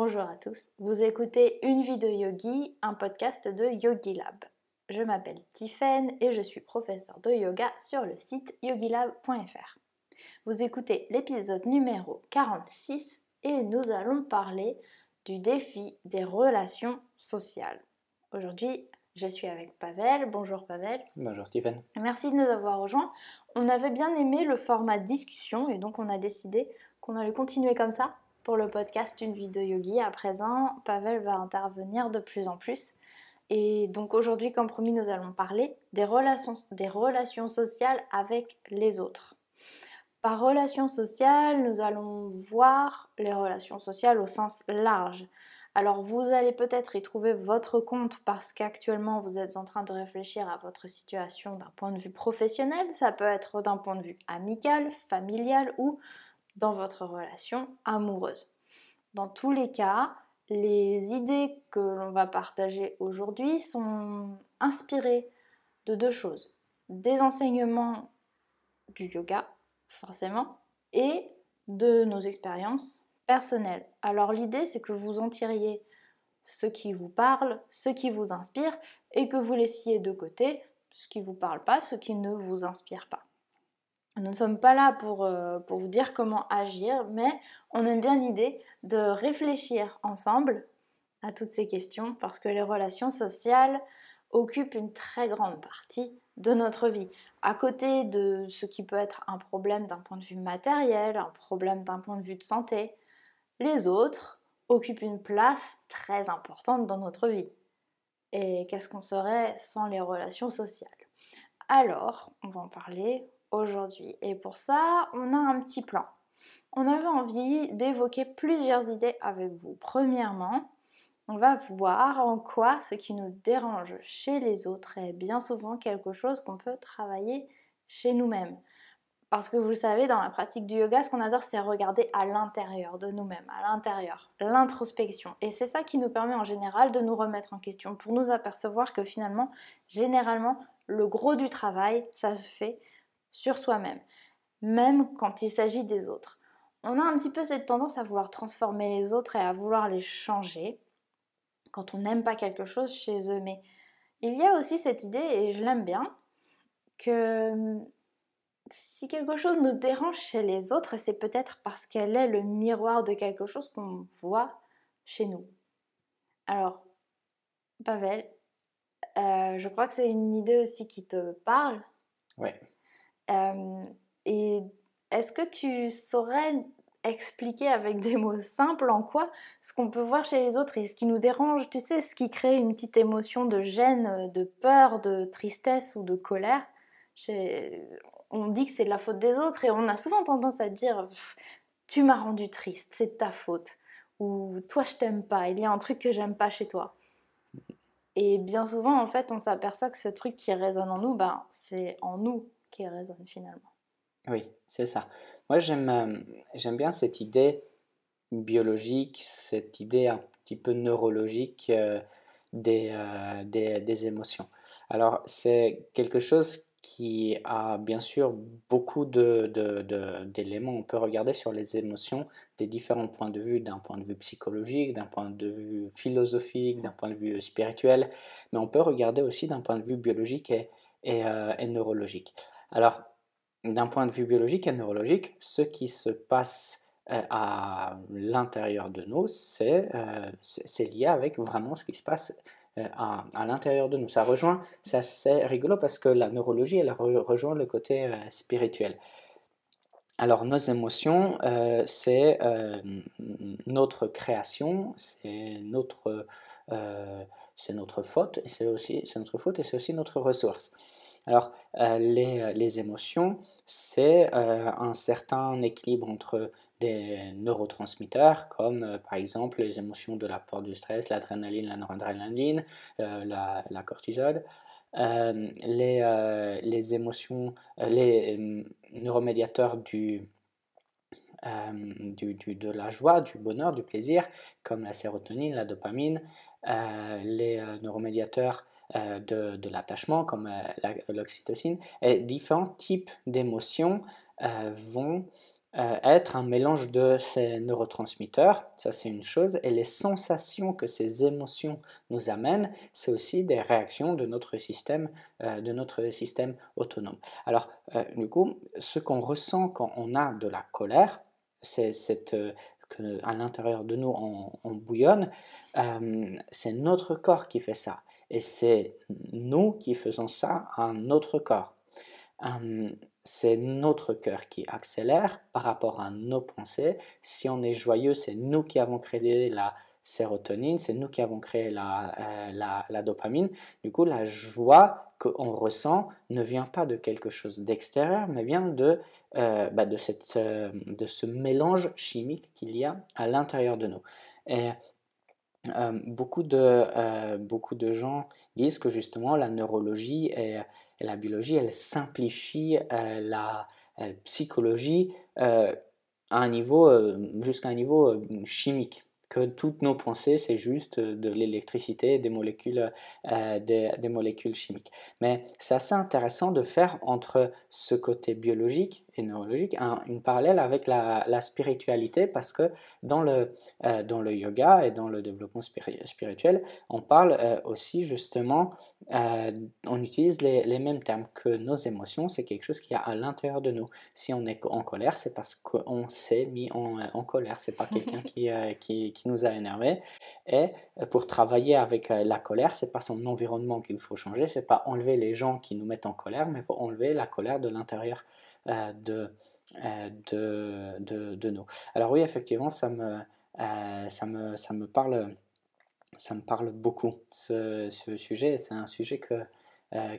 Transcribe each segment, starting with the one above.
Bonjour à tous. Vous écoutez Une vie de yogi, un podcast de Yogi Lab. Je m'appelle Tiffen et je suis professeure de yoga sur le site yogilab.fr. Vous écoutez l'épisode numéro 46 et nous allons parler du défi des relations sociales. Aujourd'hui, je suis avec Pavel. Bonjour Pavel. Bonjour Tiffen. Merci de nous avoir rejoints. On avait bien aimé le format discussion et donc on a décidé qu'on allait continuer comme ça pour le podcast Une vie de yogi. À présent, Pavel va intervenir de plus en plus. Et donc aujourd'hui, comme promis, nous allons parler des relations, des relations sociales avec les autres. Par relations sociales, nous allons voir les relations sociales au sens large. Alors vous allez peut-être y trouver votre compte parce qu'actuellement vous êtes en train de réfléchir à votre situation d'un point de vue professionnel, ça peut être d'un point de vue amical, familial ou dans votre relation amoureuse. Dans tous les cas, les idées que l'on va partager aujourd'hui sont inspirées de deux choses. Des enseignements du yoga, forcément, et de nos expériences personnel. Alors l'idée, c'est que vous en tiriez ce qui vous parle, ce qui vous inspire, et que vous laissiez de côté ce qui ne vous parle pas, ce qui ne vous inspire pas. Nous ne sommes pas là pour, euh, pour vous dire comment agir, mais on aime bien l'idée de réfléchir ensemble à toutes ces questions, parce que les relations sociales occupent une très grande partie de notre vie. À côté de ce qui peut être un problème d'un point de vue matériel, un problème d'un point de vue de santé, les autres occupent une place très importante dans notre vie. Et qu'est-ce qu'on serait sans les relations sociales? Alors, on va en parler aujourd'hui. Et pour ça, on a un petit plan. On avait envie d'évoquer plusieurs idées avec vous. Premièrement, on va voir en quoi ce qui nous dérange chez les autres est bien souvent quelque chose qu'on peut travailler chez nous-mêmes. Parce que vous savez, dans la pratique du yoga, ce qu'on adore, c'est regarder à l'intérieur de nous-mêmes, à l'intérieur, l'introspection. Et c'est ça qui nous permet en général de nous remettre en question, pour nous apercevoir que finalement, généralement, le gros du travail, ça se fait sur soi-même, même quand il s'agit des autres. On a un petit peu cette tendance à vouloir transformer les autres et à vouloir les changer quand on n'aime pas quelque chose chez eux. Mais il y a aussi cette idée, et je l'aime bien, que si quelque chose nous dérange chez les autres, c'est peut-être parce qu'elle est le miroir de quelque chose qu'on voit chez nous. Alors, Pavel, euh, je crois que c'est une idée aussi qui te parle. Oui. Euh, et est-ce que tu saurais expliquer avec des mots simples en quoi ce qu'on peut voir chez les autres et ce qui nous dérange, tu sais, ce qui crée une petite émotion de gêne, de peur, de tristesse ou de colère? On dit que c'est de la faute des autres et on a souvent tendance à dire tu m'as rendu triste, c'est ta faute. Ou toi je t'aime pas, il y a un truc que j'aime pas chez toi. Et bien souvent en fait on s'aperçoit que ce truc qui résonne en nous, ben, c'est en nous qui résonne finalement. Oui, c'est ça. Moi j'aime euh, j'aime bien cette idée biologique, cette idée un petit peu neurologique euh, des, euh, des, émotions. Alors c'est quelque chose qui a bien sûr beaucoup d'éléments. On peut regarder sur les émotions des différents points de vue, d'un point de vue psychologique, d'un point de vue philosophique, d'un point de vue spirituel, mais on peut regarder aussi d'un point de vue biologique et, neurologique. Alors, d'un point de vue biologique et neurologique, ce qui se passe euh, à l'intérieur de nous, c'est euh, lié avec vraiment ce qui se passe euh, à, l'intérieur de nous. Ça rejoint, c'est assez rigolo parce que la neurologie, elle rejoint le côté spirituel. Alors nos émotions, c'est notre création, c'est notre, c'est notre faute, c'est aussi c'est notre faute et c'est aussi notre ressource. Alors les, les émotions, c'est un certain équilibre entre des neurotransmetteurs comme euh, par exemple les émotions de la peur du stress, l'adrénaline, la noradrénaline, euh, la, la, cortisol, euh, les, les, émotions, les neuromédiateurs du, du, du, de la joie, du bonheur, du plaisir, comme la sérotonine, la dopamine, les neuromédiateurs de, de l'attachement, comme l'oxytocine, et différents types d'émotions vont euh, être un mélange de ces neurotransmetteurs, ça c'est une chose, et les sensations que ces émotions nous amènent, c'est aussi des réactions de notre système, euh, de notre système autonome. Alors, euh, du coup, ce qu'on ressent quand on a de la colère, c'est cette que à l'intérieur de nous on bouillonne, c'est notre corps qui fait ça, et c'est nous qui faisons ça à notre corps c'est notre cœur qui accélère par rapport à nos pensées. Si on est joyeux, c'est nous qui avons créé la sérotonine, c'est nous qui avons créé la, euh, la, dopamine. Du coup, la joie qu'on ressent ne vient pas de quelque chose d'extérieur, mais vient de, euh, bah, de, cette, euh, de ce mélange chimique qu'il y a à l'intérieur de nous. Beaucoup, de, beaucoup de gens disent que justement la neurologie et la biologie, elle simplifie euh, la euh, psychologie euh, à un niveau, jusqu'à un niveau chimique que toutes nos pensées, c'est juste de l'électricité, des molécules, euh, des, molécules chimiques. Mais c'est assez intéressant de faire entre ce côté biologique et neurologique un, une parallèle avec la, spiritualité parce que dans le, euh, dans le yoga et dans le développement spirituel, on parle euh, aussi justement, on utilise les, les, mêmes termes que nos émotions, c'est quelque chose qui est à l'intérieur de nous. Si on est en colère, c'est parce qu'on s'est mis en, en colère, c'est pas quelqu'un qui, qui qui nous a énervé. Et euh, pour travailler avec euh, la colère, c'est pas son environnement qu'il faut changer, c'est pas enlever les gens qui nous mettent en colère, mais il faut enlever la colère de l'intérieur euh, de, de, de, nous. Alors oui, effectivement, ça me, ça me, ça me parle. Ça me parle beaucoup, ce, ce sujet. C'est un sujet que,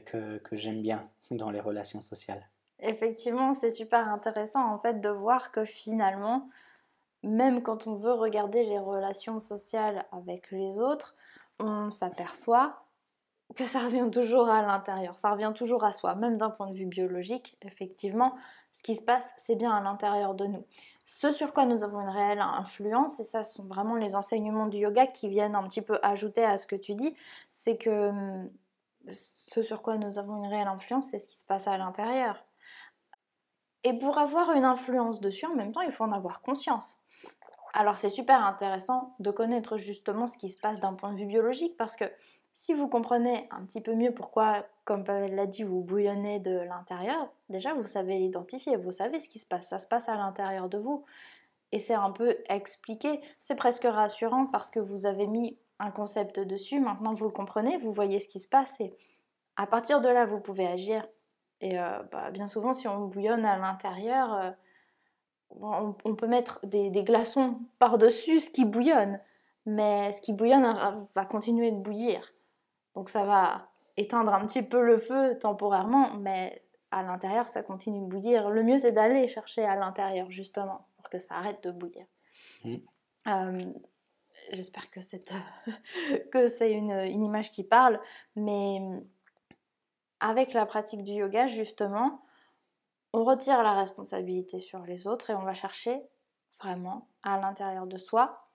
que, que j'aime bien dans les relations sociales. Effectivement, c'est super intéressant en fait de voir que finalement, même quand on veut regarder les relations sociales avec les autres, on s'aperçoit que ça revient toujours à l'intérieur, ça revient toujours à soi, même d'un point de vue biologique, effectivement, ce qui se passe, c'est bien à l'intérieur de nous. Ce sur quoi nous avons une réelle influence, et ça sont vraiment les enseignements du yoga qui viennent un petit peu ajouter à ce que tu dis, c'est que hum, ce sur quoi nous avons une réelle influence, c'est ce qui se passe à l'intérieur. Et pour avoir une influence dessus, en même temps, il faut en avoir conscience. Alors c'est super intéressant de connaître justement ce qui se passe d'un point de vue biologique parce que si vous comprenez un petit peu mieux pourquoi, comme Pavel l'a dit, vous bouillonnez de l'intérieur, déjà vous savez l'identifier, vous savez ce qui se passe, ça se passe à l'intérieur de vous. Et c'est un peu expliqué, c'est presque rassurant parce que vous avez mis un concept dessus, maintenant vous le comprenez, vous voyez ce qui se passe et à partir de là vous pouvez agir. Et euh, bah, bien souvent si on bouillonne à l'intérieur, euh, on, peut mettre des, glaçons par-dessus ce qui bouillonne, mais ce qui bouillonne va continuer de bouillir. Donc ça va éteindre un petit peu le feu temporairement, mais à l'intérieur, ça continue de bouillir. Le mieux, c'est d'aller chercher à l'intérieur, justement, pour que ça arrête de bouillir. Mmh. Euh, j'espère que c'est, que c'est une, une, image qui parle, mais avec la pratique du yoga, justement, on retire la responsabilité sur les autres et on va chercher vraiment à l'intérieur de soi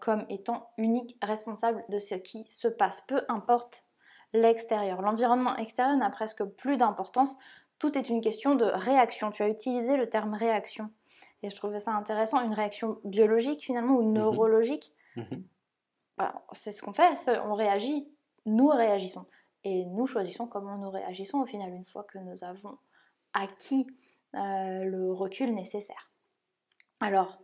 comme étant unique responsable de ce qui se passe, peu importe l'extérieur. L'environnement extérieur n'a presque plus d'importance, tout est une question de réaction. Tu as utilisé le terme réaction et je trouvais ça intéressant, une réaction biologique finalement ou mhm. neurologique. Mhm. Bah, c'est ce qu'on fait, on réagit, nous réagissons et nous choisissons comment nous réagissons au final une fois que nous avons acquis euh, le recul nécessaire. Alors,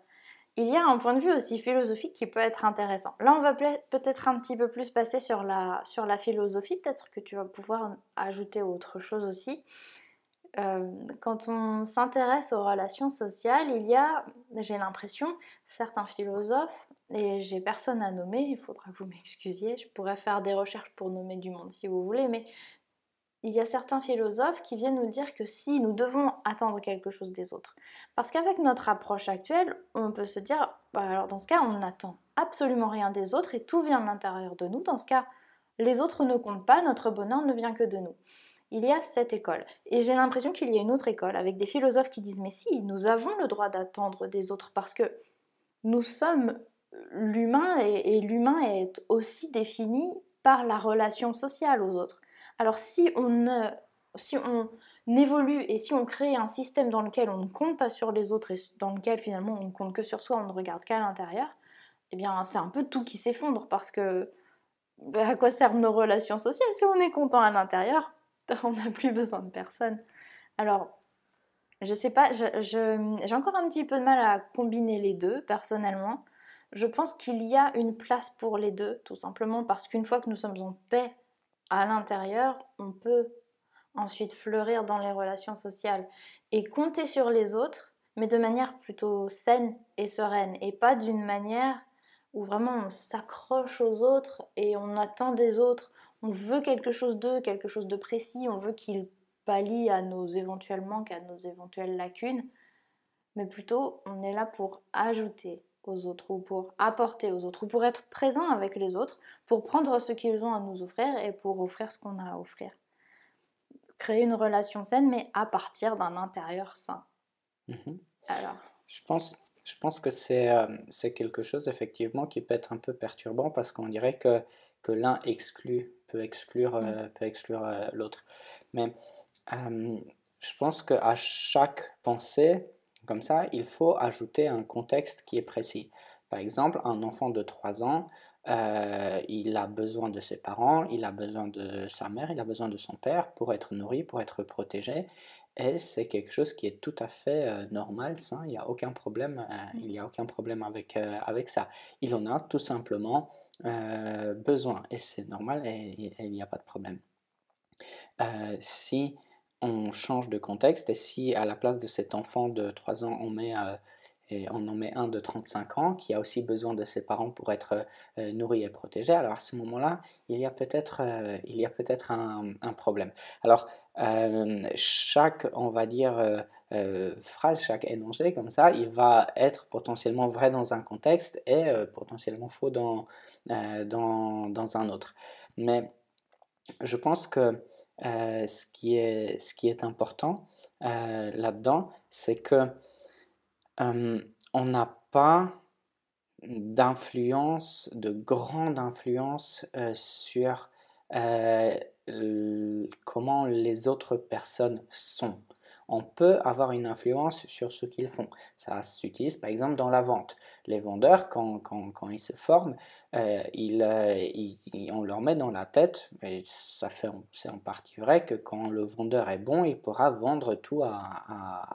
il y a un point de vue aussi philosophique qui peut être intéressant. Là, on va peut-être un petit peu plus passer sur la, philosophie, peut-être que tu vas pouvoir ajouter autre chose aussi. Euh, quand on s'intéresse aux relations sociales, il y a, j'ai l'impression, certains philosophes, et j'ai personne à nommer, il faudra que vous m'excusiez, je pourrais faire des recherches pour nommer du monde si vous voulez, mais il y a certains philosophes qui viennent nous dire que si nous devons attendre quelque chose des autres. Parce qu'avec notre approche actuelle, on peut se dire, bah, alors dans ce cas, on n'attend absolument rien des autres et tout vient de l'intérieur de nous. Dans ce cas, les autres ne comptent pas, notre bonheur ne vient que de nous. Il y a cette école. Et j'ai l'impression qu'il y a une autre école avec des philosophes qui disent, mais si, nous avons le droit d'attendre des autres parce que nous sommes l'humain et l'humain est aussi défini par la relation sociale aux autres. Alors si on ne si on évolue et si on crée un système dans lequel on ne compte pas sur les autres et dans lequel finalement on ne compte que sur soi, on ne regarde qu'à l'intérieur, eh bien c'est un peu tout qui s'effondre parce que bah, à quoi servent nos relations sociales? Si on est content à l'intérieur On n'a plus besoin de personne. Alors, je sais pas, j'ai encore un petit peu de mal à combiner les deux personnellement. Je pense qu'il y a une place pour les deux, tout simplement parce qu'une fois que nous sommes en paix à l'intérieur, on peut ensuite fleurir dans les relations sociales et compter sur les autres, mais de manière plutôt saine et sereine, et pas d'une manière où vraiment on s'accroche aux autres et on attend des autres, on veut quelque chose d'eux, quelque chose de précis, on veut qu'ils pallient à nos éventuels manques, à nos éventuelles lacunes, mais plutôt on est là pour ajouter aux autres ou pour apporter aux autres ou pour être présent avec les autres, pour prendre ce qu'ils ont à nous offrir et pour offrir ce qu'on a à offrir. Créer une relation saine, mais à partir d'un intérieur sain. Mhm. Alors. Je pense, je pense que c'est euh, c'est quelque chose effectivement qui peut être un peu perturbant parce qu'on dirait que, que l'un exclut, peut exclure, euh, peut exclure euh, l'autre. Mais je pense qu'à chaque pensée, comme ça, il faut ajouter un contexte qui est précis. Par exemple, un enfant de 3 ans, il a besoin de ses parents, il a besoin de sa mère, il a besoin de son père pour être nourri, pour être protégé. Et c'est quelque chose qui est tout à fait euh, normal, ça, il n'y a aucun problème, euh, mmh. il y a aucun problème avec, euh, avec ça. Il en a tout simplement besoin et c'est normal et il n'y a pas de problème. si on change de contexte et si à la place de cet enfant de 3 ans on met et on en met un de 35 ans qui a aussi besoin de ses parents pour être nourri et protégé. Alors à ce moment-là, il y a peut-être a peut-être un, problème. Alors chaque, on va dire, euh, euh, phrase, chaque énoncé comme ça, il va être potentiellement vrai dans un contexte et euh, potentiellement faux dans, dans, dans, un autre. Mais je pense que ce, qui est, ce qui est important là-dedans, c'est que on n'a pas d'influence, de grande influence sur comment les autres personnes sont. On peut avoir une influence sur ce qu'ils font. Ça s'utilise par exemple dans la vente. Les vendeurs, quand, quand, quand ils se forment, euh, euh, on leur met dans la tête, et ça fait, c'est en partie vrai, que quand le vendeur est bon, il pourra vendre tout à,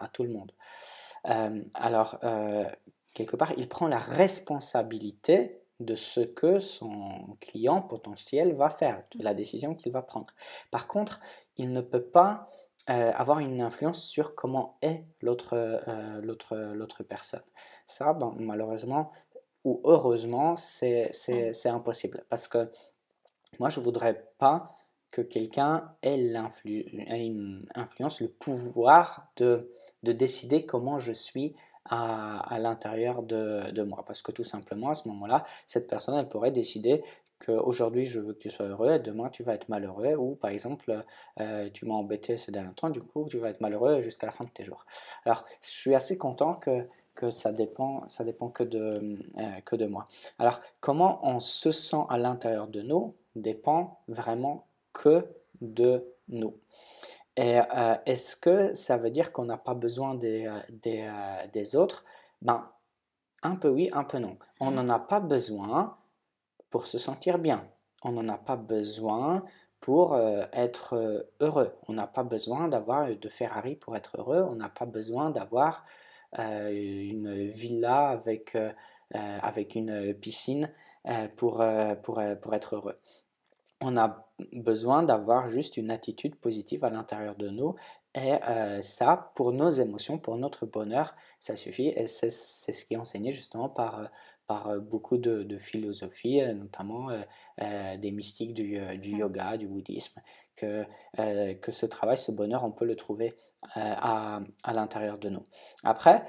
à, tout le monde. Euh, alors, quelque part, il prend la responsabilité de ce que son client potentiel va faire, de la décision qu'il va prendre. Par contre, il ne peut pas euh, avoir une influence sur comment est l'autre euh, l'autre l'autre personne. Ça, ben, malheureusement ou heureusement, c'est impossible. Parce que moi, je ne voudrais pas que quelqu'un ait, ait, une influence, le pouvoir de, de décider comment je suis à, l'intérieur de, moi. Parce que tout simplement, à ce moment-là, cette personne, elle pourrait décider qu'aujourd'hui, je veux que tu sois heureux et demain, tu vas être malheureux. Ou par exemple, euh, tu m'as embêté ces derniers temps, du coup, tu vas être malheureux jusqu'à la fin de tes jours. Alors, je suis assez content que que ça dépend, ça dépend que de, euh, que de moi. Alors, comment on se sent à l'intérieur de nous dépend vraiment que de nous. Et euh, est-ce que ça veut dire qu'on n'a pas besoin des, des, des, autres? Ben, un peu oui, un peu non. On n'en a pas besoin pour se sentir bien. On n'en a pas besoin pour être heureux. On n'a pas besoin d'avoir de Ferrari pour être heureux. On n'a pas besoin d'avoir une villa avec, avec une piscine pour, pour, pour être heureux on a besoin d'avoir juste une attitude positive à l'intérieur de nous. Et euh, ça, pour nos émotions, pour notre bonheur, ça suffit. Et c'est ce qui est enseigné justement par, euh, par euh, beaucoup de, de philosophies, notamment des mystiques du, du, yoga, du bouddhisme, que, que ce travail, ce bonheur, on peut le trouver à, à l'intérieur de nous. Après,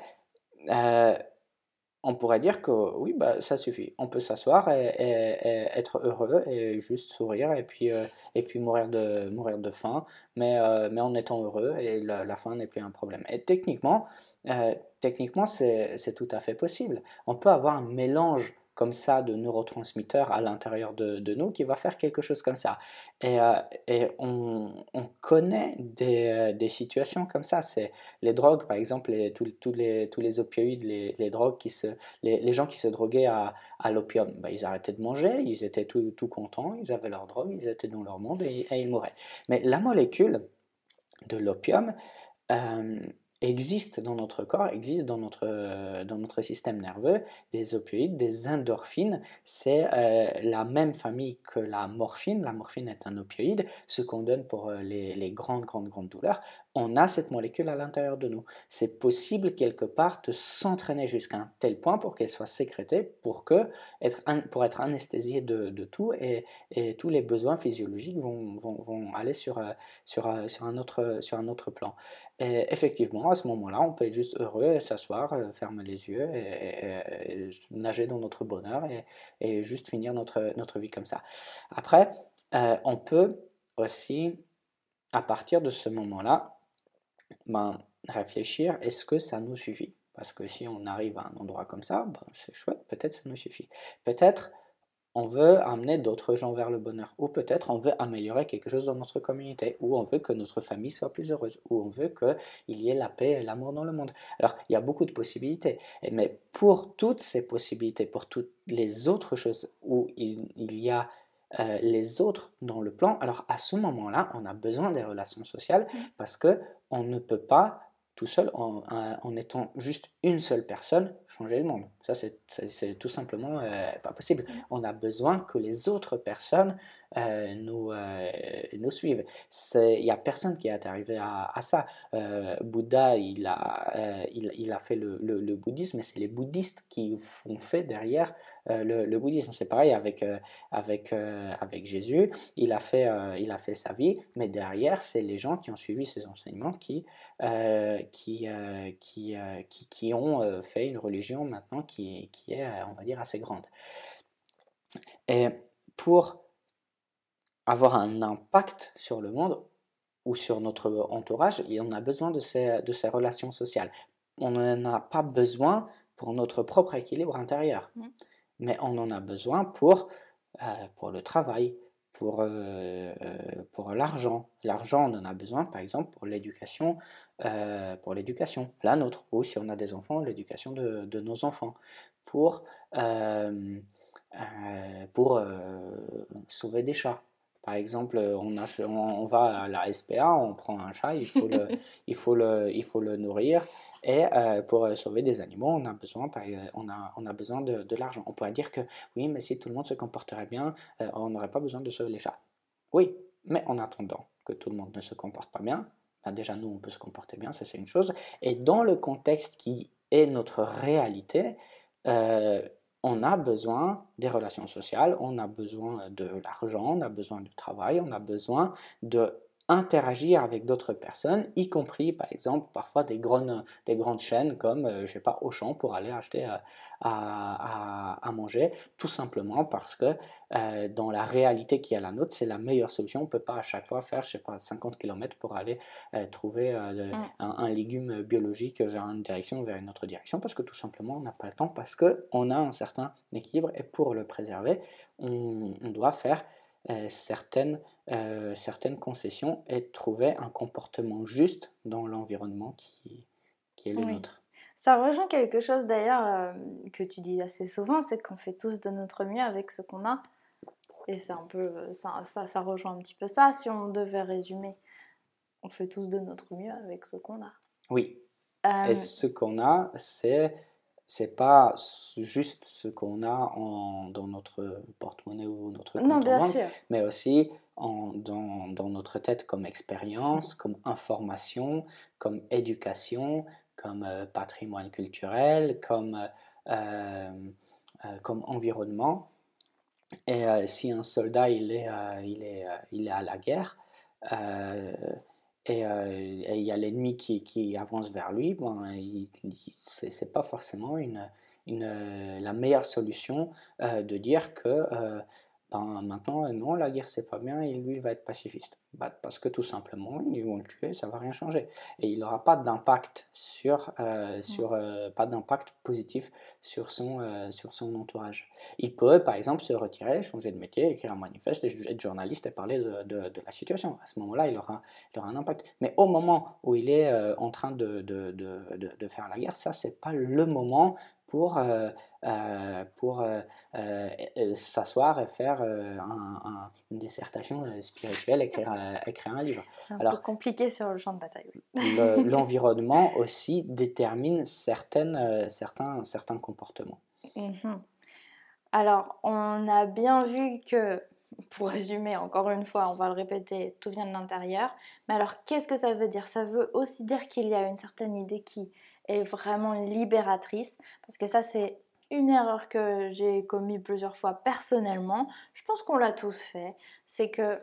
on pourrait dire que oui, bah, ça suffit. On peut s'asseoir et, être heureux et juste sourire et puis, euh, et puis mourir, de, mourir de faim, mais, euh, mais en étant heureux et la, faim n'est plus un problème. Et techniquement, euh, techniquement c'est tout à fait possible. On peut avoir un mélange comme ça de neurotransmetteurs à l'intérieur de, nous qui va faire quelque chose comme ça. Et, euh, on, on, connaît des, euh, des, situations comme ça. C'est les drogues, par exemple, tous, les, opioïdes, les, drogues les, gens qui se droguaient à, l'opium, ben, ils arrêtaient de manger, ils étaient tout, contents, ils avaient leur drogue, ils étaient dans leur monde et, ils mouraient. Mais la molécule de l'opium, existe dans notre corps, existe dans notre, euh, dans notre système nerveux, des opioïdes, des endorphines. C'est euh, la même famille que la morphine. La morphine est un opioïde, ce qu'on donne pour euh, les, les, grandes, grandes, grandes douleurs. On a cette molécule à l'intérieur de nous. C'est possible quelque part de s'entraîner jusqu'à un tel point pour qu'elle soit sécrétée, pour, que être, pour être anesthésiée de, tout et, tous les besoins physiologiques vont, vont, vont aller sur, sur, sur, un autre, sur un autre plan. Et effectivement, à ce moment-là, on peut être juste heureux, s'asseoir, euh, fermer les yeux et, nager dans notre bonheur et, juste finir notre, notre vie comme ça. Après, euh, on peut aussi, à partir de ce moment-là, ben, réfléchir, est-ce que ça nous suffit? Parce que si on arrive à un endroit comme ça, ben, c'est chouette, peut-être ça nous suffit. Peut-être on veut amener d'autres gens vers le bonheur, ou peut-être on veut améliorer quelque chose dans notre communauté, ou on veut que notre famille soit plus heureuse, ou on veut qu'il y ait la paix et l'amour dans le monde. Alors, il y a beaucoup de possibilités, mais pour toutes ces possibilités, pour toutes les autres choses où il, y a euh, les autres dans le plan, alors à ce moment-là, on a besoin des relations sociales mmh. parce que on ne peut pas tout seul, en, en, étant juste une seule personne, changer le monde. Ça, c'est tout simplement euh, pas possible. Mm. On a besoin que les autres personnes euh, nous, euh, suivent. Il n'y a personne qui est arrivé à, ça. Bouddha, il a, il, il, a fait le, bouddhisme, mais c'est les bouddhistes qui ont fait derrière le, le, bouddhisme. C'est pareil avec, avec, avec Jésus. Il a, fait, il a fait sa vie, mais derrière, c'est les gens qui ont suivi ses enseignements qui, qui, qui, qui, qui, ont fait une religion maintenant qui, qui est, on va dire, assez grande. Et pour avoir un impact sur le monde ou sur notre entourage, on a besoin de ces, de ces relations sociales. On n'en a pas besoin pour notre propre équilibre intérieur, mmh. mais on en a besoin pour, euh, pour le travail, pour, euh, pour l'argent. L'argent, on en a besoin, par exemple, pour l'éducation, euh, pour l'éducation, la nôtre, ou si on a des enfants, l'éducation de, de, nos enfants, pour, euh, pour sauver des chats. Par exemple, on, a, on, va à la SPA, on prend un chat, il faut le, il faut le, il faut le nourrir, et euh, pour euh, sauver des animaux, on a besoin, on a, on a besoin de, de l'argent. On pourrait dire que oui, mais si tout le monde se comporterait bien, euh, on n'aurait pas besoin de sauver les chats. Oui, mais en attendant que tout le monde ne se comporte pas bien, ben déjà nous, on peut se comporter bien, ça c'est une chose. Et dans le contexte qui est notre réalité, on a besoin des relations sociales, on a besoin de l'argent, on a besoin du travail, on a besoin de interagir avec d'autres personnes, y compris par exemple parfois des grandes, des grandes chaînes comme, euh, je sais pas, Auchan pour aller acheter euh, à, à, manger, tout simplement parce que euh, dans la réalité qui est la nôtre, c'est la meilleure solution. On ne peut pas à chaque fois faire, je sais pas, 50 km pour aller trouver mm. un, un, légume biologique vers une direction ou vers une autre direction parce que tout simplement on n'a pas le temps, parce qu'on a un certain équilibre et pour le préserver, on, on doit faire certaines euh, certaines concessions et trouver un comportement juste dans l'environnement qui, qui est le nôtre. Ça rejoint quelque chose d'ailleurs euh, que tu dis assez souvent, c'est qu'on fait tous de notre mieux avec ce qu'on a. Et c'est un peu, ça, ça, ça, rejoint un petit peu ça. Si on devait résumer, on fait tous de notre mieux avec ce qu'on a. Oui. Et euh, ce qu'on a, c'est c'est pas juste ce qu'on a en, dans notre porte-monnaie ou notre compte non, bien sûr. mais aussi en, dans, dans, notre tête comme expérience, comme information, comme éducation, comme euh, patrimoine culturel, comme, euh, euh, comme environnement. Et si un soldat il est, il est, il est à la guerre, et il y a l'ennemi qui, avance vers lui, bon, ce n'est pas forcément une, la meilleure solution euh, de dire que euh, ben, maintenant, non, la guerre c'est pas bien et lui il va être pacifiste. Bah, parce que tout simplement, ils vont le tuer, ça va rien changer. Et il n'aura pas d'impact sur, euh, sur euh, pas d'impact positif sur son, euh, sur son entourage. Il peut, par exemple, se retirer, changer de métier, écrire un manifeste, être journaliste et parler de, de, de la situation. À ce moment-là, il aura, il aura un impact. Mais au moment où il est en train de, de, faire la guerre, ça, c'est pas le moment pour, euh, euh, pour euh, s'asseoir et faire une dissertation spirituelle, écrire, écrire un livre. Un Alors, peu compliqué sur le champ de bataille. L'environnement aussi détermine certaines, certains, certains comportements. Mhm. Alors, on a bien vu que pour résumer, encore une fois, on va le répéter, tout vient de l'intérieur. Mais alors, qu'est-ce que ça veut dire? Ça veut aussi dire qu'il y a une certaine idée qui est vraiment libératrice, parce que ça c'est une erreur que j'ai commis plusieurs fois personnellement, je pense qu'on l'a tous fait, c'est que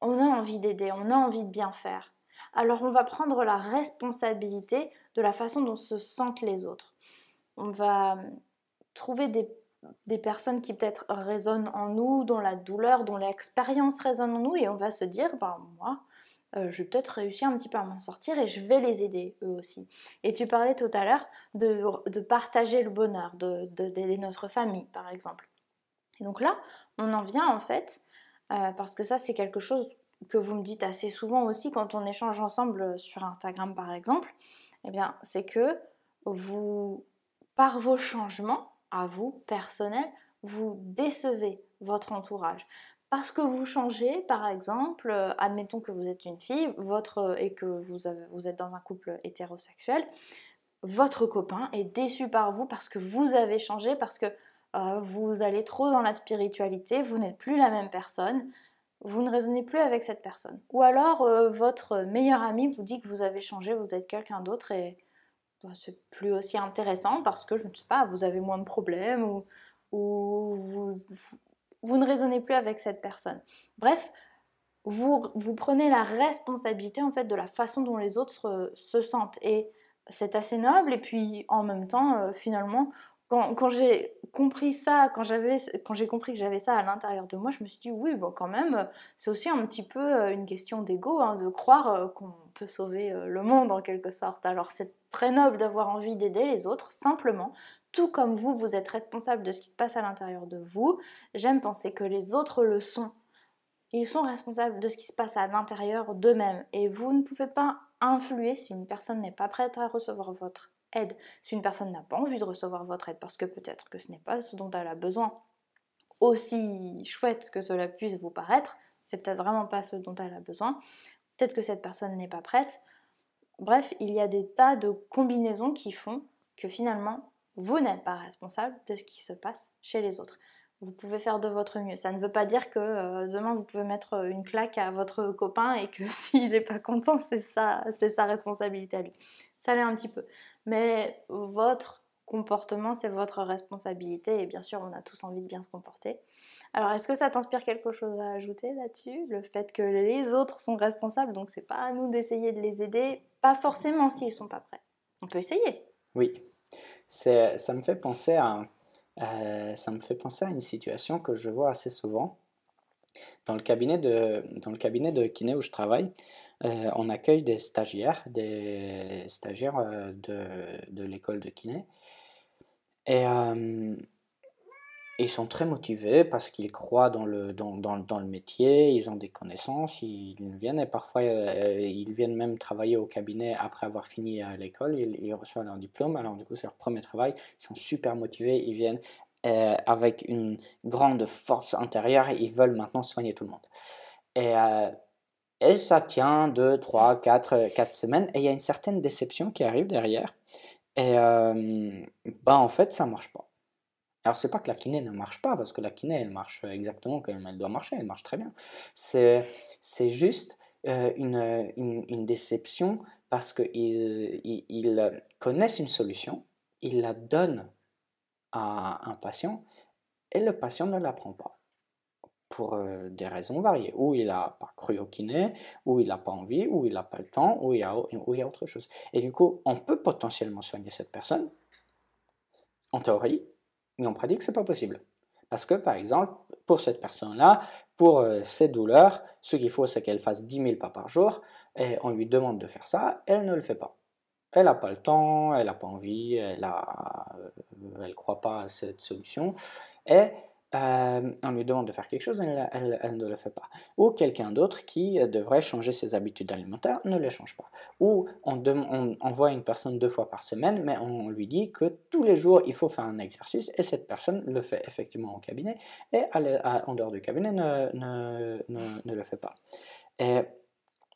on a envie d'aider, on a envie de bien faire. Alors on va prendre la responsabilité de la façon dont se sentent les autres. On va trouver des, des personnes qui peut-être résonnent en nous, dont la douleur, dont l'expérience résonne en nous, et on va se dire, ben moi, euh, je vais peut-être réussir un petit peu à m'en sortir et je vais les aider eux aussi. Et tu parlais tout à l'heure de, partager le bonheur, d'aider notre famille par exemple. Et donc là, on en vient en fait, euh, parce que ça c'est quelque chose que vous me dites assez souvent aussi quand on échange ensemble sur Instagram par exemple, eh bien c'est que vous, par vos changements, à vous, personnels, vous décevez votre entourage parce que vous changez, par exemple, euh, admettons que vous êtes une fille votre, euh, et que vous, vous êtes dans un couple hétérosexuel, votre copain est déçu par vous parce que vous avez changé, parce que euh, vous allez trop dans la spiritualité, vous n'êtes plus la même personne, vous ne raisonnez plus avec cette personne. Ou alors votre meilleur ami vous dit que vous avez changé, vous êtes quelqu'un d'autre et bah, c'est plus aussi intéressant parce que je ne sais pas, vous avez moins de problèmes ou, ou vous, vous ne raisonnez plus avec cette personne. Bref, vous, vous prenez la responsabilité en fait de la façon dont les autres euh, se sentent. Et c'est assez noble. Et puis en même temps, euh, finalement, quand, j'ai compris ça, quand, quand j'ai compris que j'avais ça à l'intérieur de moi, je me suis dit oui, bon, quand même, c'est aussi un petit peu euh, une question d'ego, hein, de croire qu'on peut sauver le monde en quelque sorte. Alors c'est très noble d'avoir envie d'aider les autres, simplement, tout comme vous, vous êtes responsable de ce qui se passe à l'intérieur de vous, j'aime penser que les autres le sont. Ils sont responsables de ce qui se passe à l'intérieur d'eux-mêmes. Et vous ne pouvez pas influer si une personne n'est pas prête à recevoir votre aide, si une personne n'a pas envie de recevoir votre aide, parce que peut-être que ce n'est pas ce dont elle a besoin. Aussi chouette que cela puisse vous paraître, c'est peut-être vraiment pas ce dont elle a besoin. Peut-être que cette personne n'est pas prête. Bref, il y a des tas de combinaisons qui font que finalement, vous n'êtes pas responsable de ce qui se passe chez les autres. Vous pouvez faire de votre mieux. Ça ne veut pas dire que euh, demain vous pouvez mettre euh, une claque à votre copain et que s'il n'est pas content, c'est sa, responsabilité à lui. Ça l'est un petit peu. Mais votre comportement, c'est votre responsabilité et bien sûr, on a tous envie de bien se comporter. Alors, est-ce que ça t'inspire quelque chose à ajouter là-dessus? Le fait que les autres sont responsables, donc c'est pas à nous d'essayer de les aider, pas forcément s'ils sont pas prêts. On peut essayer. Oui, ça me fait penser à, euh, ça me fait penser à une situation que je vois assez souvent. Dans le cabinet de, dans le cabinet de kiné où je travaille, euh, on accueille des stagiaires, des stagiaires euh, de, de l'école de kiné. Et ils sont très motivés parce qu'ils croient dans le, dans, dans, dans, le métier, ils ont des connaissances, ils viennent et parfois euh, ils viennent même travailler au cabinet après avoir fini à l'école, ils, reçoivent leur diplôme, alors du coup c'est leur premier travail, ils sont super motivés, ils viennent euh, avec une grande force intérieure ils veulent maintenant soigner tout le monde. Et, euh, et ça tient 2, 3, 4, 4 semaines et il y a une certaine déception qui arrive derrière. Et bah en fait ça marche pas. Alors, c'est pas que la kiné ne marche pas, parce que la kiné, elle marche exactement comme elle doit marcher, elle marche très bien. C'est, juste euh, une, une, déception parce qu'ils ils, connaissent une solution, ils la donnent à un patient et le patient ne la prend pas pour euh, des raisons variées. Ou il n'a pas cru au kiné, ou il n'a pas envie, ou il n'a pas le temps, ou il, a, ou il y a autre chose. Et du coup, on peut potentiellement soigner cette personne, en théorie, mais en pratique, c'est pas possible. Parce que, par exemple, pour cette personne-là, pour ses douleurs, ce qu'il faut, c'est qu'elle fasse 10 000 pas par jour, et on lui demande de faire ça, elle ne le fait pas. Elle n'a pas le temps, elle n'a pas envie, elle ne croit pas à cette solution, et euh, on lui demande de faire quelque chose, elle, ne le fait pas. Ou quelqu'un d'autre qui devrait changer ses habitudes alimentaires ne les change pas. Ou on, on, voit une personne deux fois par semaine, mais on lui dit que tous les jours il faut faire un exercice et cette personne le fait effectivement au cabinet et en dehors du cabinet ne, ne, ne le fait pas. Et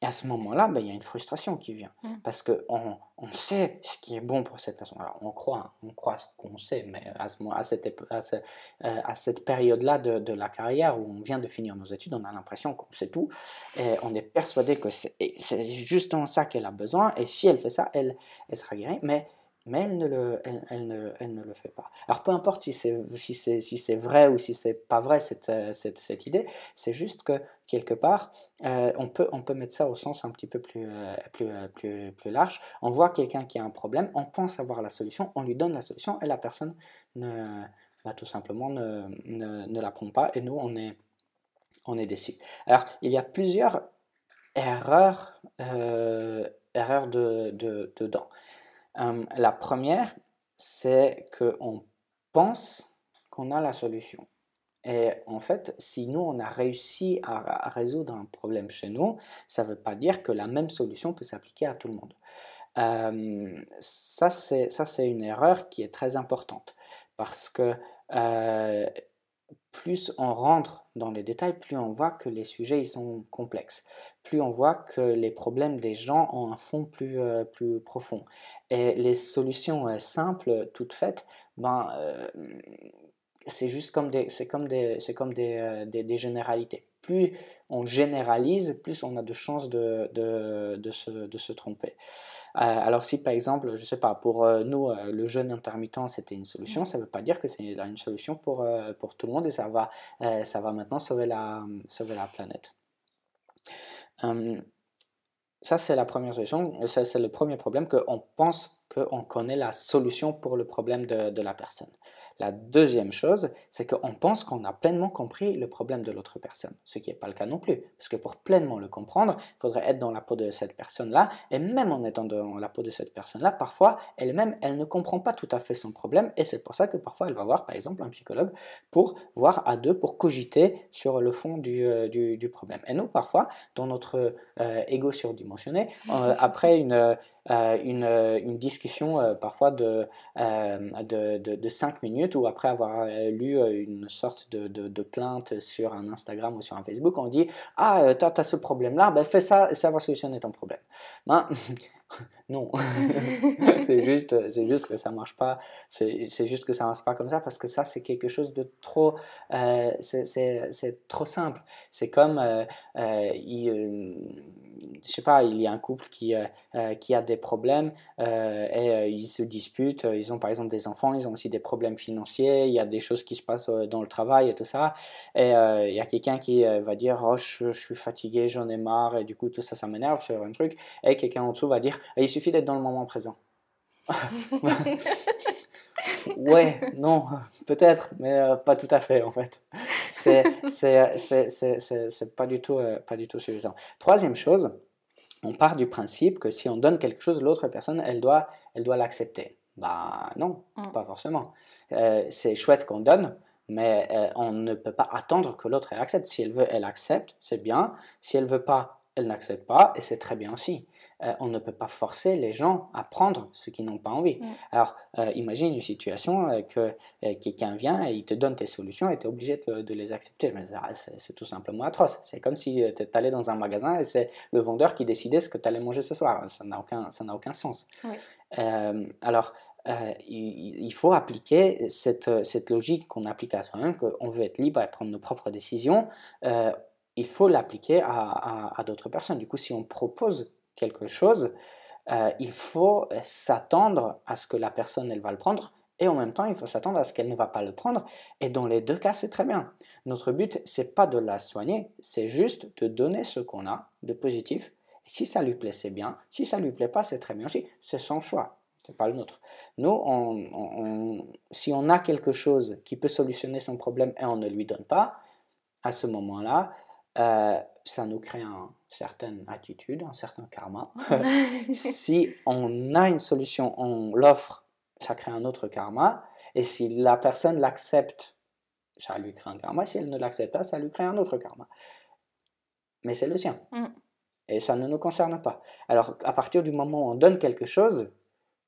et à ce moment-là, ben, il y a une frustration qui vient. Mmh. Parce qu'on on sait ce qui est bon pour cette personne. Alors, on croit, on croit ce qu'on sait, mais à, ce, à cette, à, euh, à cette période-là de, de, la carrière où on vient de finir nos études, on a l'impression qu'on sait tout. Et on est persuadé que c'est justement ça qu'elle a besoin. Et si elle fait ça, elle, elle sera guérie. Mais mais elle ne le, elle, ne, elle ne le fait pas. Alors peu importe si c'est si si vrai ou si c'est pas vrai cette, euh, cette, cette idée, c'est juste que quelque part, euh, on, peut, on peut mettre ça au sens un petit peu plus, euh, plus, plus, plus, large. On voit quelqu'un qui a un problème, on pense avoir la solution, on lui donne la solution et la personne ne, bah, tout simplement ne, ne, la prend pas et nous, on est, on est déçus. Alors, il y a plusieurs erreurs, erreurs de, de, dedans. Euh, la première, c'est qu'on pense qu'on a la solution. Et en fait, si nous, on a réussi à, résoudre un problème chez nous, ça ne veut pas dire que la même solution peut s'appliquer à tout le monde. Euh, ça, c'est une erreur qui est très importante parce que euh, plus on rentre dans les détails, plus on voit que les sujets ils sont complexes, plus on voit que les problèmes des gens ont un fond plus, euh, plus profond. Et les solutions euh, simples, toutes faites, ben, euh, c'est juste comme des, comme des, comme des, des, généralités. Plus on généralise, plus on a de chances de, de, de, se, de se tromper. Euh, alors si par exemple, je ne sais pas, pour euh, nous, euh, le jeûne intermittent, c'était une solution, ça ne veut pas dire que c'est une solution pour, pour tout le monde et ça va, ça va maintenant sauver la, sauver la planète. Hum, ça, c'est la première solution, c'est le premier problème, qu'on pense qu'on connaît la solution pour le problème de, de la personne. La deuxième chose, c'est qu'on pense qu'on a pleinement compris le problème de l'autre personne, ce qui n'est pas le cas non plus. Parce que pour pleinement le comprendre, il faudrait être dans la peau de cette personne-là, et même en étant dans la peau de cette personne-là, parfois, elle-même, elle ne comprend pas tout à fait son problème, et c'est pour ça que parfois, elle va voir, par exemple, un psychologue pour voir à deux, pour cogiter sur le fond du, euh, du, problème. Et nous, parfois, dans notre euh, ego surdimensionné, euh, après une une, euh, une, discussion euh, parfois de, de, de, 5 minutes ou après avoir lu une sorte de, de, plainte sur un Instagram ou sur un Facebook, on dit Ah, tu as, ce problème-là, ben fais ça ça va solutionner ton problème. Ben, non, c'est juste, que ça marche pas. C'est, juste que ça marche pas comme ça parce que ça c'est quelque chose de trop, c'est, trop simple. C'est comme, il, je sais pas, il y a un couple qui, euh, euh, qui a des problèmes euh, et ils se disputent. Ils ont par exemple des enfants, ils ont aussi des problèmes financiers, il y a des choses qui se passent dans le travail et tout ça. Et il y a quelqu'un qui va dire Oh, je, suis fatigué, j'en ai marre, et du coup, tout ça, ça m'énerve sur un truc. Et quelqu'un en dessous va dire Il suffit d'être dans le moment présent. ouais, non, peut-être, mais pas tout à fait en fait c'est pas du tout euh, pas du tout suffisant. Troisième chose, on part du principe que si on donne quelque chose, l'autre personne, elle doit elle doit l'accepter. Bah non, mm. pas forcément. Euh, c'est chouette qu'on donne, mais euh, on ne peut pas attendre que l'autre accepte. Si elle veut, elle accepte, c'est bien. Si elle veut pas, elle n'accepte pas, et c'est très bien aussi. Euh, on ne peut pas forcer les gens à prendre ce qu'ils n'ont pas envie. Alors, euh, imagine une situation euh, que quelqu'un vient et il te donne tes solutions et tu es obligé de, les accepter. Mais c'est tout simplement atroce. C'est comme si tu allais dans un magasin et c'est le vendeur qui décidait ce que tu allais manger ce soir. Ça n'a aucun, aucun sens. alors, il, faut appliquer cette, cette logique qu'on applique à soi-même, qu'on veut être libre et prendre nos propres décisions. Il faut l'appliquer à, d'autres personnes. Du coup, si on propose quelque chose, euh, il faut s'attendre à ce que la personne, elle va le prendre, et en même temps, il faut s'attendre à ce qu'elle ne va pas le prendre. Et dans les deux cas, c'est très bien. Notre but, c'est pas de la soigner, c'est juste de donner ce qu'on a de positif. Et si ça lui plaît, c'est bien. Si ça lui plaît pas, c'est très bien aussi. C'est son choix. c'est pas le nôtre. Nous, si on a quelque chose qui peut solutionner son problème et on ne lui donne pas, à ce moment-là, euh, ça nous crée une certaine attitude, un certain karma. si on a une solution, on l'offre, ça crée un autre karma. Et si la personne l'accepte, ça lui crée un karma. Si elle ne l'accepte pas, ça lui crée un autre karma. Mais c'est le sien. Mm. Et ça ne nous concerne pas. Alors, à partir du moment où on donne quelque chose,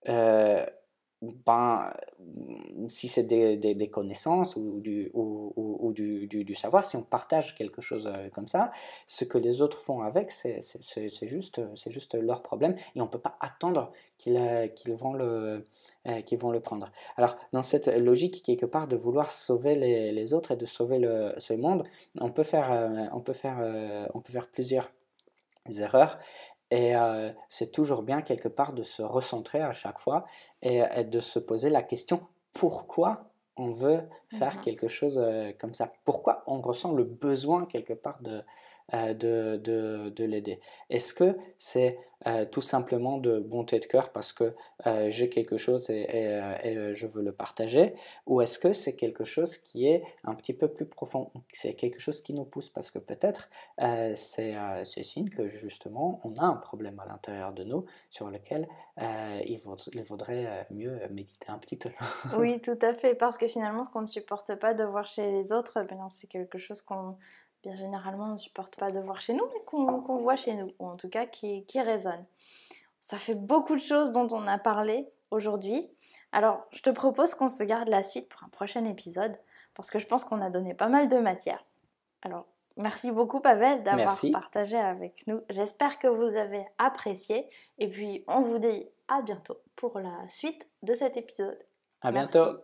euh, ben, si c'est des, des, connaissances ou, du, ou, ou, du, du, savoir, si on partage quelque chose euh, comme ça, ce que les autres font avec, c'est juste, juste leur problème et on ne peut pas attendre qu'ils euh, vont, le, qu'ils vont le prendre. Alors, dans cette logique, quelque part, de vouloir sauver les, les autres et de sauver le, ce monde, on peut faire, on peut faire, on peut faire plusieurs erreurs et c'est toujours bien quelque part de se recentrer à chaque fois et, de se poser la question pourquoi on veut faire mmh quelque chose comme ça? Pourquoi on ressent le besoin quelque part de, euh, de, de, de l'aider. Est-ce que c'est euh, tout simplement de bonté de cœur parce que euh, j'ai quelque chose et, et, je veux le partager? Ou est-ce que c'est quelque chose qui est un petit peu plus profond? C'est quelque chose qui nous pousse parce que peut-être c'est signe que justement on a un problème à l'intérieur de nous sur lequel il, il, vaudrait mieux méditer un petit peu. oui, tout à fait, parce que finalement ce qu'on ne supporte pas de voir chez les autres, ben, c'est quelque chose qu'on bien généralement on ne supporte pas de voir chez nous, mais qu'on voit chez nous, ou en tout cas qui, qui résonne. Ça fait beaucoup de choses dont on a parlé aujourd'hui. Alors, je te propose qu'on se garde la suite pour un prochain épisode, parce que je pense qu'on a donné pas mal de matière. Alors, merci beaucoup Pavel d'avoir partagé avec nous. J'espère que vous avez apprécié, et puis on vous dit à bientôt pour la suite de cet épisode. À bientôt.